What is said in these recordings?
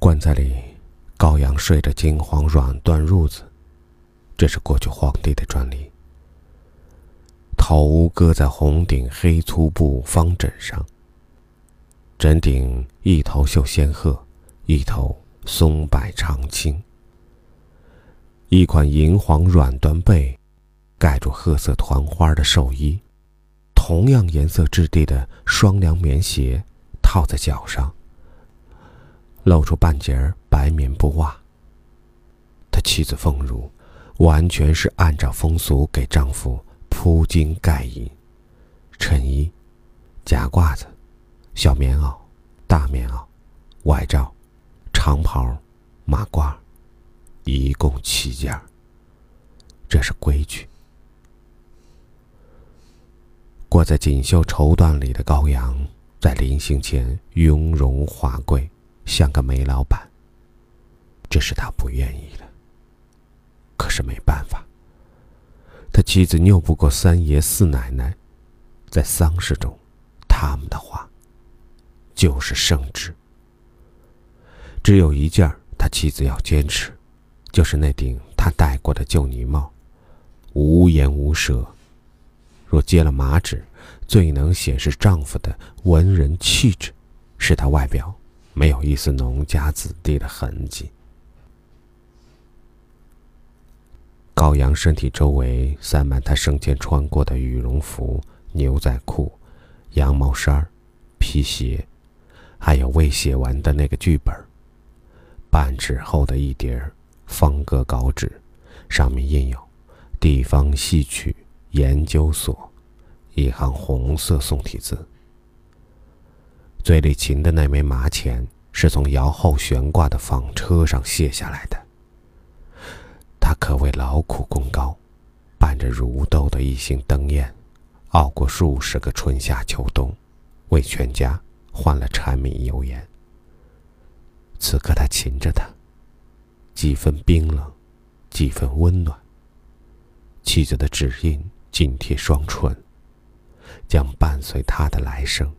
棺材里，羔羊睡着金黄软缎褥子，这是过去皇帝的专利。头搁在红顶黑粗布方枕上，枕顶一头绣仙鹤，一头松柏长青。一款银黄软缎被，盖住褐色团花的寿衣，同样颜色质地的双凉棉鞋套在脚上，露出半截白棉布袜。他妻子凤如，完全是按照风俗给丈夫。铺巾盖衣，衬衣、夹褂子、小棉袄、大棉袄、外罩、长袍、马褂，一共七件。这是规矩。裹在锦绣绸缎里的羔羊，在临行前雍容华贵，像个煤老板。这是他不愿意的，可是没办法。他妻子拗不过三爷四奶奶，在丧事中，他们的话就是圣旨。只有一件他妻子要坚持，就是那顶他戴过的旧呢帽，无言无舌。若揭了马纸，最能显示丈夫的文人气质，是他外表没有一丝农家子弟的痕迹。高阳身体周围塞满他生前穿过的羽绒服、牛仔裤、羊毛衫、皮鞋，还有未写完的那个剧本。半尺厚的一叠方格稿纸，上面印有“地方戏曲研究所”一行红色宋体字。嘴里噙的那枚麻钱，是从摇后悬挂的纺车上卸下来的。他可谓劳苦功高，伴着如豆的一星灯焰，熬过数十个春夏秋冬，为全家换了柴米油盐。此刻他擒着他，几分冰冷，几分温暖。妻子的指印紧贴双唇，将伴随他的来生，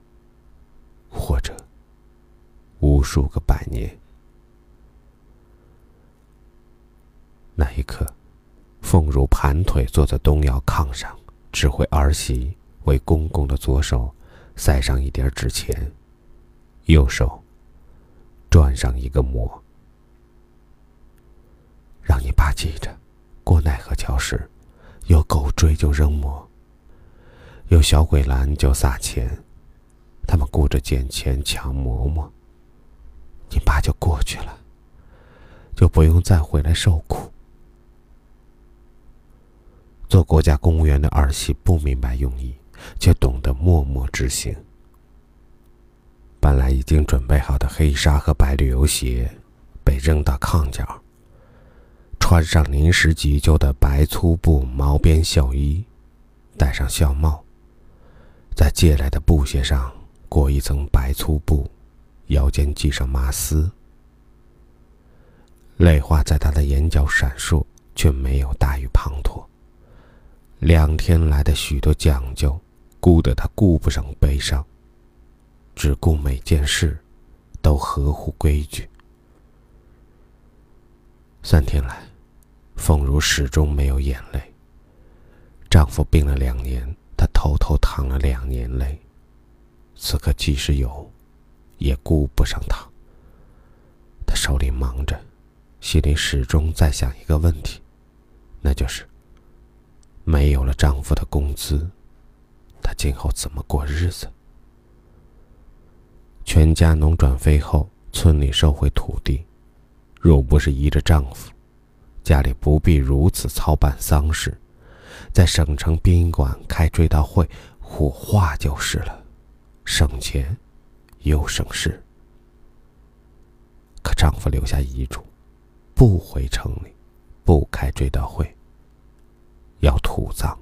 或者无数个百年。那一刻，凤如盘腿坐在东窑炕上，指挥儿媳为公公的左手塞上一点纸钱，右手转上一个馍，让你爸记着：过奈何桥时，有狗追就扔馍，有小鬼拦就撒钱，他们顾着捡钱抢馍馍，你爸就过去了，就不用再回来受苦。做国家公务员的儿媳不明白用意，却懂得默默执行。本来已经准备好的黑纱和白旅游鞋被扔到炕角，穿上临时急救的白粗布毛边孝衣，戴上孝帽，在借来的布鞋上裹一层白粗布，腰间系上麻丝。泪花在他的眼角闪烁，却没有大雨滂沱。两天来的许多讲究，顾得他顾不上悲伤，只顾每件事都合乎规矩。三天来，凤如始终没有眼泪。丈夫病了两年，她偷偷淌了两年泪。此刻即使有，也顾不上他。她手里忙着，心里始终在想一个问题，那就是。没有了丈夫的工资，她今后怎么过日子？全家农转非后，村里收回土地，若不是依着丈夫，家里不必如此操办丧事，在省城宾馆开追悼会，火化就是了，省钱又省事。可丈夫留下遗嘱，不回城里，不开追悼会。要土葬。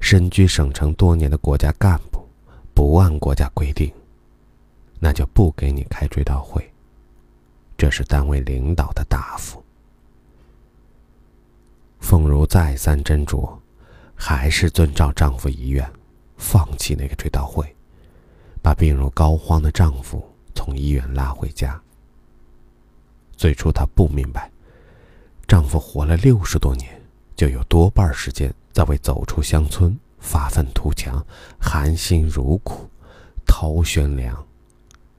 身居省城多年的国家干部，不按国家规定，那就不给你开追悼会。这是单位领导的答复。凤如再三斟酌，还是遵照丈夫遗愿，放弃那个追悼会，把病入膏肓的丈夫从医院拉回家。最初她不明白，丈夫活了六十多年，就有多半时间在为走出乡村发愤图强、含辛茹苦、头悬梁、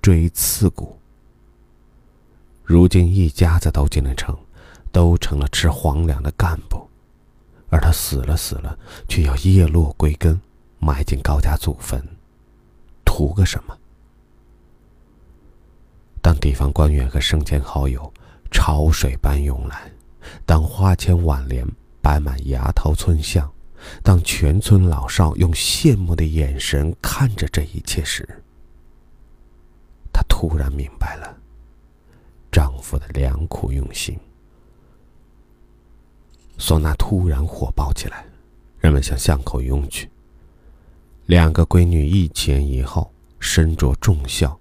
锥刺股。如今一家子都进了城，都成了吃皇粮的干部，而他死了死了，却要叶落归根，埋进高家祖坟，图个什么？当地方官员和生前好友潮水般涌来，当花千挽联摆满崖头村巷，当全村老少用羡慕的眼神看着这一切时，他突然明白了丈夫的良苦用心。唢呐突然火爆起来，人们向巷口涌去。两个闺女一前一后，身着重孝。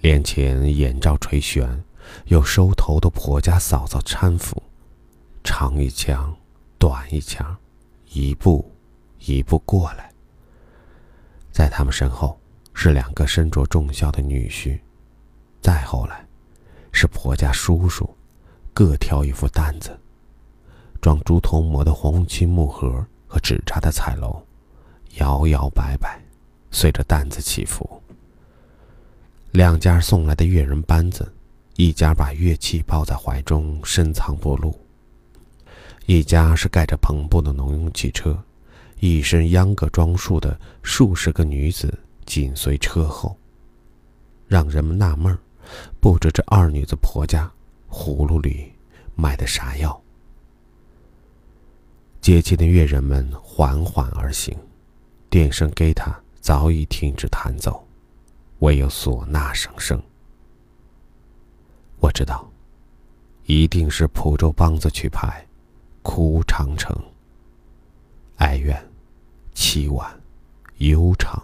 脸前眼罩垂悬，有收头的婆家嫂嫂搀扶，长一枪，短一枪，一步一步过来。在他们身后是两个身着重孝的女婿，再后来是婆家叔叔，各挑一副担子，装猪头馍的红漆木盒和纸扎的彩楼，摇摇摆摆，随着担子起伏。两家送来的乐人班子，一家把乐器抱在怀中深藏不露；一家是盖着篷布的农用汽车，一身秧歌装束的数十个女子紧随车后。让人们纳闷儿，不知这二女子婆家葫芦里卖的啥药。接亲的乐人们缓缓而行，电声给他早已停止弹奏。唯有唢呐声声。我知道，一定是蒲州梆子曲牌，哭长城。哀怨、凄婉、悠长，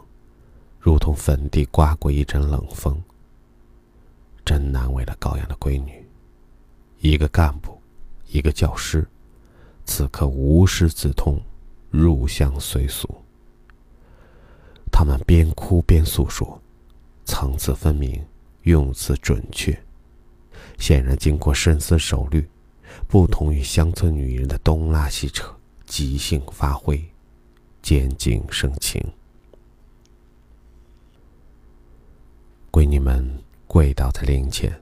如同坟地刮过一阵冷风。真难为了高阳的闺女，一个干部，一个教师，此刻无师自通，入乡随俗。他们边哭边诉说。层次分明，用词准确，显然经过深思熟虑，不同于乡村女人的东拉西扯、即兴发挥、渐进生情。闺女们跪倒在灵前，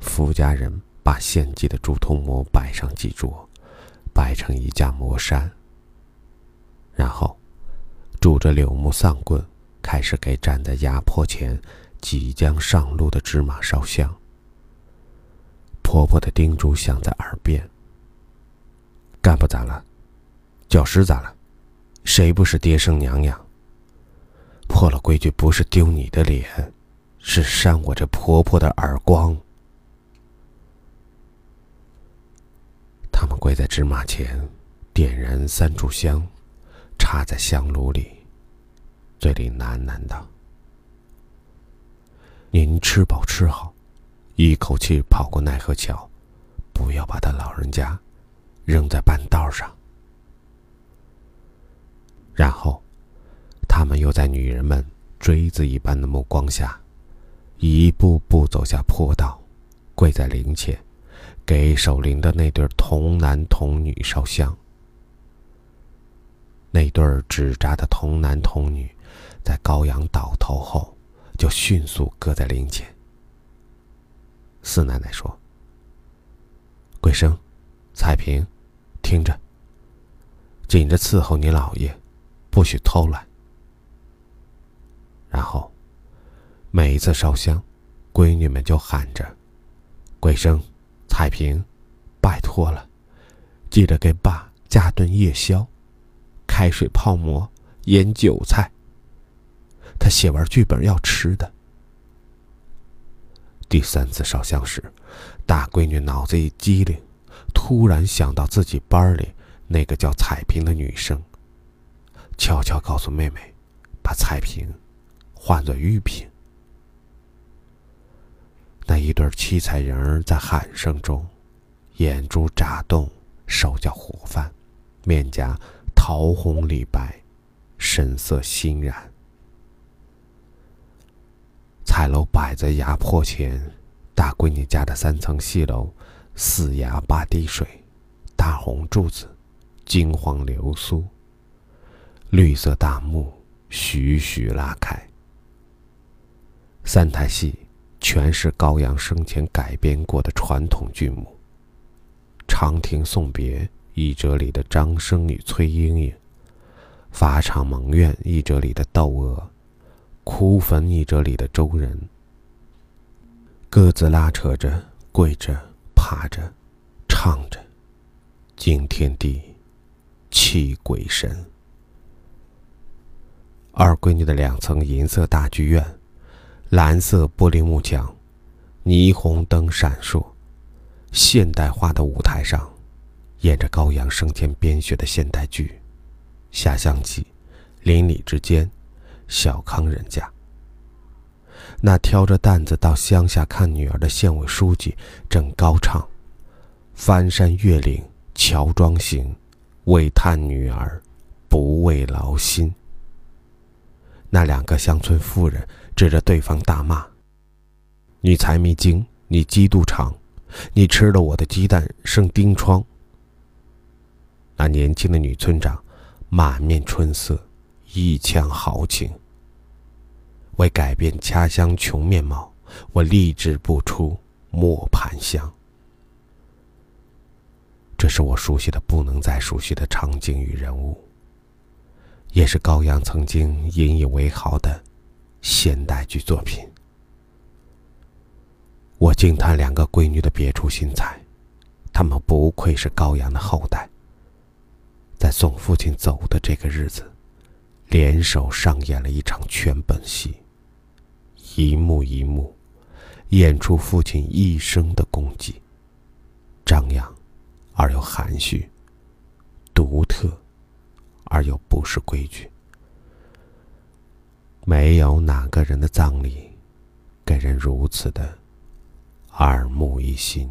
夫家人把献祭的猪头馍摆上祭桌，摆成一架魔山，然后拄着柳木丧棍。开始给站在压坡前、即将上路的芝麻烧香。婆婆的叮嘱响在耳边：“干部咋了？教师咋了？谁不是爹生娘养？破了规矩不是丢你的脸，是扇我这婆婆的耳光。”他们跪在芝麻前，点燃三炷香，插在香炉里。嘴里喃喃道：“您吃饱吃好，一口气跑过奈何桥，不要把他老人家扔在半道上。”然后，他们又在女人们锥子一般的目光下，一步步走下坡道，跪在灵前，给守灵的那对童男童女烧香。那对纸扎的童男童女。在高阳倒头后，就迅速搁在灵前。四奶奶说：“桂生、彩萍，听着，紧着伺候你姥爷，不许偷懒。”然后，每一次烧香，闺女们就喊着：“桂生、彩萍，拜托了，记得给爸加顿夜宵，开水泡馍，腌韭菜。”他写完剧本要吃的。第三次烧香时，大闺女脑子一机灵，突然想到自己班里那个叫彩萍的女生，悄悄告诉妹妹，把彩萍换作玉萍。那一对七彩人儿在喊声中，眼珠眨动，手脚活泛，面颊桃红李白，神色欣然。彩楼摆在崖坡前，大闺女家的三层戏楼，四崖八滴水，大红柱子，金黄流苏，绿色大幕徐徐拉开。三台戏全是高阳生前改编过的传统剧目，《长亭送别》一折里的张生与崔莺莺，《法场蒙院》一折里的窦娥。哭坟一折里的周人，各自拉扯着，跪着，趴着，唱着，惊天地，泣鬼神。二闺女的两层银色大剧院，蓝色玻璃幕墙，霓虹灯闪烁，现代化的舞台上，演着高阳生前编写的现代剧，《下乡记》，邻里之间。小康人家，那挑着担子到乡下看女儿的县委书记正高唱：“翻山越岭乔装行，为探女儿不畏劳心。”那两个乡村妇人指着对方大骂：“你财迷精，你鸡肚长，你吃了我的鸡蛋生钉疮。”那年轻的女村长满面春色。一腔豪情。为改变家乡穷面貌，我立志不出磨盘乡。这是我熟悉的不能再熟悉的场景与人物，也是高阳曾经引以为豪的现代剧作品。我惊叹两个闺女的别出心裁，她们不愧是高阳的后代，在送父亲走的这个日子。联手上演了一场全本戏，一幕一幕，演出父亲一生的功绩，张扬而又含蓄，独特而又不失规矩。没有哪个人的葬礼，给人如此的耳目一新。